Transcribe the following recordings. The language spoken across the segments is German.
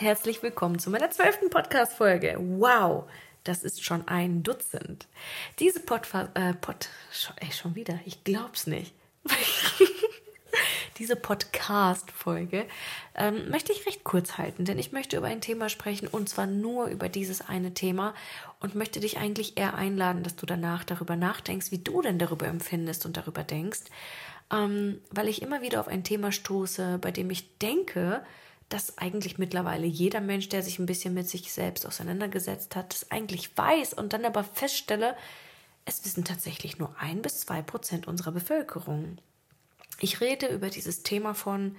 herzlich willkommen zu meiner zwölften Podcast-Folge. Wow, das ist schon ein Dutzend. Diese Podfa äh, Pod, ey, schon wieder, ich glaub's nicht. Diese Podcast-Folge ähm, möchte ich recht kurz halten, denn ich möchte über ein Thema sprechen und zwar nur über dieses eine Thema und möchte dich eigentlich eher einladen, dass du danach darüber nachdenkst, wie du denn darüber empfindest und darüber denkst, ähm, weil ich immer wieder auf ein Thema stoße, bei dem ich denke, dass eigentlich mittlerweile jeder Mensch, der sich ein bisschen mit sich selbst auseinandergesetzt hat, das eigentlich weiß und dann aber feststelle, es wissen tatsächlich nur ein bis zwei Prozent unserer Bevölkerung. Ich rede über dieses Thema von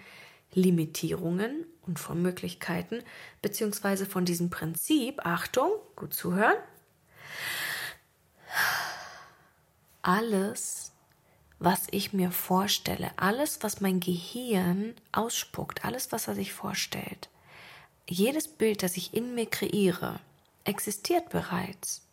Limitierungen und von Möglichkeiten, beziehungsweise von diesem Prinzip, Achtung, gut zuhören, alles was ich mir vorstelle, alles, was mein Gehirn ausspuckt, alles, was er sich vorstellt, jedes Bild, das ich in mir kreiere, existiert bereits.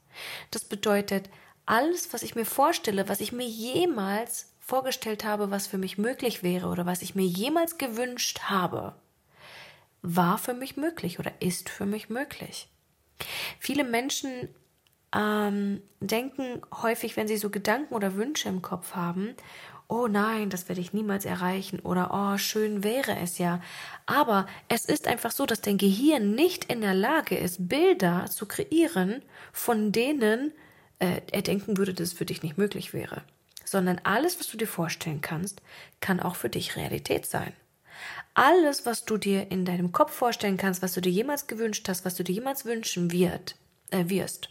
Das bedeutet, alles, was ich mir vorstelle, was ich mir jemals vorgestellt habe, was für mich möglich wäre oder was ich mir jemals gewünscht habe, war für mich möglich oder ist für mich möglich. Viele Menschen ähm, denken häufig, wenn sie so Gedanken oder Wünsche im Kopf haben, oh nein, das werde ich niemals erreichen oder oh, schön wäre es ja. Aber es ist einfach so, dass dein Gehirn nicht in der Lage ist, Bilder zu kreieren, von denen äh, er denken würde, dass es für dich nicht möglich wäre. Sondern alles, was du dir vorstellen kannst, kann auch für dich Realität sein. Alles, was du dir in deinem Kopf vorstellen kannst, was du dir jemals gewünscht hast, was du dir jemals wünschen wird, äh, wirst,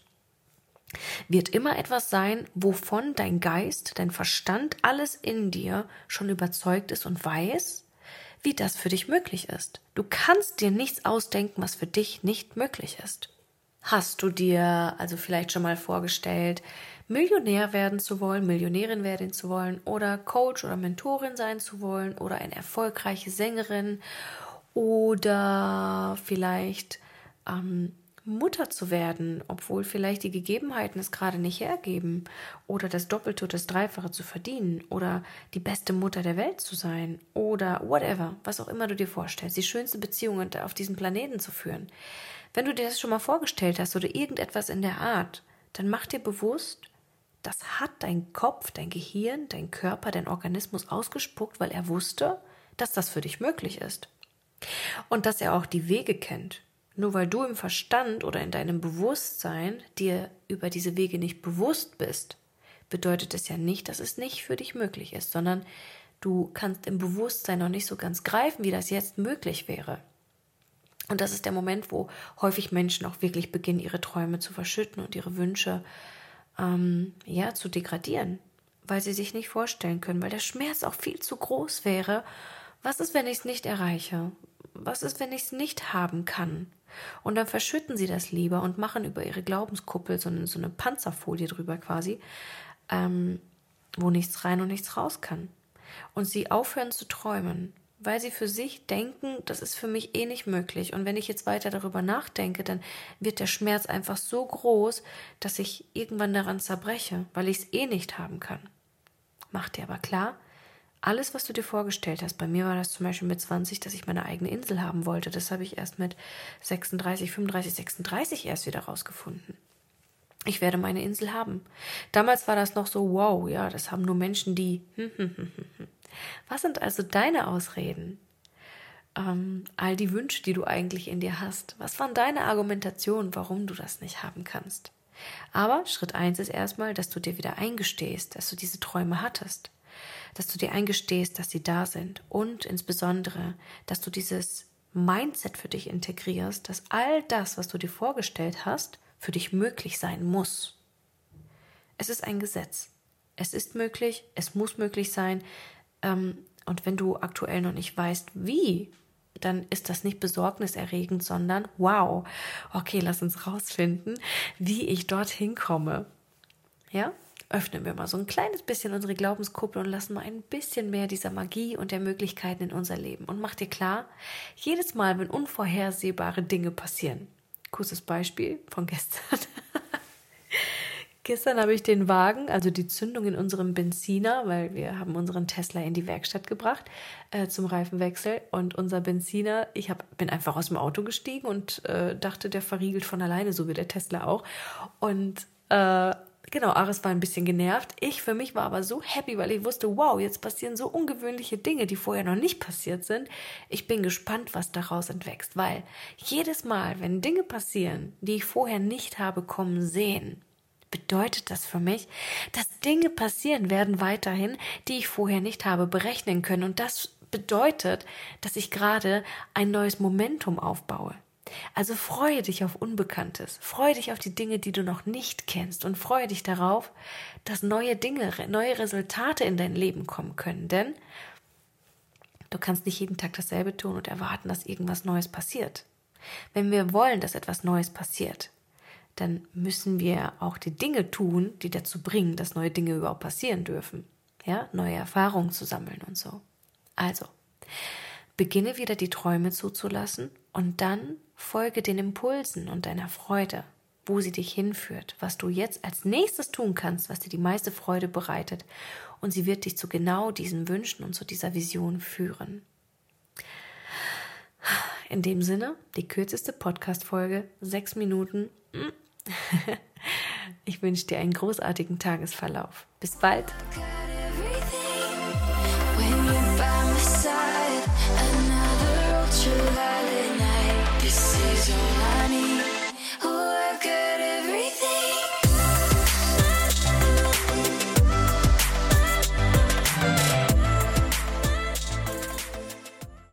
wird immer etwas sein, wovon dein Geist, dein Verstand, alles in dir schon überzeugt ist und weiß, wie das für dich möglich ist. Du kannst dir nichts ausdenken, was für dich nicht möglich ist. Hast du dir also vielleicht schon mal vorgestellt, Millionär werden zu wollen, Millionärin werden zu wollen oder Coach oder Mentorin sein zu wollen oder eine erfolgreiche Sängerin oder vielleicht ähm, Mutter zu werden, obwohl vielleicht die Gegebenheiten es gerade nicht hergeben, oder das Doppelte oder das Dreifache zu verdienen, oder die beste Mutter der Welt zu sein, oder whatever, was auch immer du dir vorstellst, die schönste Beziehungen auf diesem Planeten zu führen. Wenn du dir das schon mal vorgestellt hast oder irgendetwas in der Art, dann mach dir bewusst, das hat dein Kopf, dein Gehirn, dein Körper, dein Organismus ausgespuckt, weil er wusste, dass das für dich möglich ist. Und dass er auch die Wege kennt, nur weil du im Verstand oder in deinem Bewusstsein dir über diese Wege nicht bewusst bist, bedeutet es ja nicht, dass es nicht für dich möglich ist, sondern du kannst im Bewusstsein noch nicht so ganz greifen, wie das jetzt möglich wäre. Und das ist der Moment, wo häufig Menschen auch wirklich beginnen, ihre Träume zu verschütten und ihre Wünsche ähm, ja zu degradieren, weil sie sich nicht vorstellen können, weil der Schmerz auch viel zu groß wäre. Was ist, wenn ich es nicht erreiche? Was ist, wenn ich es nicht haben kann? Und dann verschütten sie das lieber und machen über ihre Glaubenskuppel so eine, so eine Panzerfolie drüber quasi, ähm, wo nichts rein und nichts raus kann. Und sie aufhören zu träumen, weil sie für sich denken, das ist für mich eh nicht möglich. Und wenn ich jetzt weiter darüber nachdenke, dann wird der Schmerz einfach so groß, dass ich irgendwann daran zerbreche, weil ich es eh nicht haben kann. Macht dir aber klar, alles, was du dir vorgestellt hast, bei mir war das zum Beispiel mit 20, dass ich meine eigene Insel haben wollte. Das habe ich erst mit 36, 35, 36 erst wieder rausgefunden. Ich werde meine Insel haben. Damals war das noch so, wow, ja, das haben nur Menschen, die. Was sind also deine Ausreden? Ähm, all die Wünsche, die du eigentlich in dir hast. Was waren deine Argumentationen, warum du das nicht haben kannst? Aber Schritt eins ist erstmal, dass du dir wieder eingestehst, dass du diese Träume hattest dass du dir eingestehst, dass sie da sind und insbesondere, dass du dieses Mindset für dich integrierst, dass all das, was du dir vorgestellt hast, für dich möglich sein muss. Es ist ein Gesetz. Es ist möglich, es muss möglich sein. Ähm, und wenn du aktuell noch nicht weißt, wie, dann ist das nicht besorgniserregend, sondern wow, okay, lass uns rausfinden, wie ich dorthin komme. Ja? Öffnen wir mal so ein kleines bisschen unsere Glaubenskuppel und lassen mal ein bisschen mehr dieser Magie und der Möglichkeiten in unser Leben. Und mach dir klar, jedes Mal, wenn unvorhersehbare Dinge passieren, kurzes Beispiel von gestern. Gestern habe ich den Wagen, also die Zündung in unserem Benziner, weil wir haben unseren Tesla in die Werkstatt gebracht äh, zum Reifenwechsel und unser Benziner, ich hab, bin einfach aus dem Auto gestiegen und äh, dachte, der verriegelt von alleine, so wie der Tesla auch. Und äh, genau, Aris war ein bisschen genervt. Ich für mich war aber so happy, weil ich wusste, wow, jetzt passieren so ungewöhnliche Dinge, die vorher noch nicht passiert sind. Ich bin gespannt, was daraus entwächst, weil jedes Mal, wenn Dinge passieren, die ich vorher nicht habe kommen sehen, bedeutet das für mich, dass Dinge passieren werden weiterhin, die ich vorher nicht habe berechnen können. Und das bedeutet, dass ich gerade ein neues Momentum aufbaue. Also freue dich auf Unbekanntes, freue dich auf die Dinge, die du noch nicht kennst und freue dich darauf, dass neue Dinge, neue Resultate in dein Leben kommen können. Denn du kannst nicht jeden Tag dasselbe tun und erwarten, dass irgendwas Neues passiert. Wenn wir wollen, dass etwas Neues passiert, dann müssen wir auch die Dinge tun, die dazu bringen, dass neue Dinge überhaupt passieren dürfen. Ja, neue Erfahrungen zu sammeln und so. Also, beginne wieder die Träume zuzulassen und dann folge den Impulsen und deiner Freude, wo sie dich hinführt, was du jetzt als nächstes tun kannst, was dir die meiste Freude bereitet. Und sie wird dich zu genau diesen Wünschen und zu dieser Vision führen. In dem Sinne, die kürzeste Podcast-Folge, sechs Minuten. Ich wünsche dir einen großartigen Tagesverlauf. Bis bald.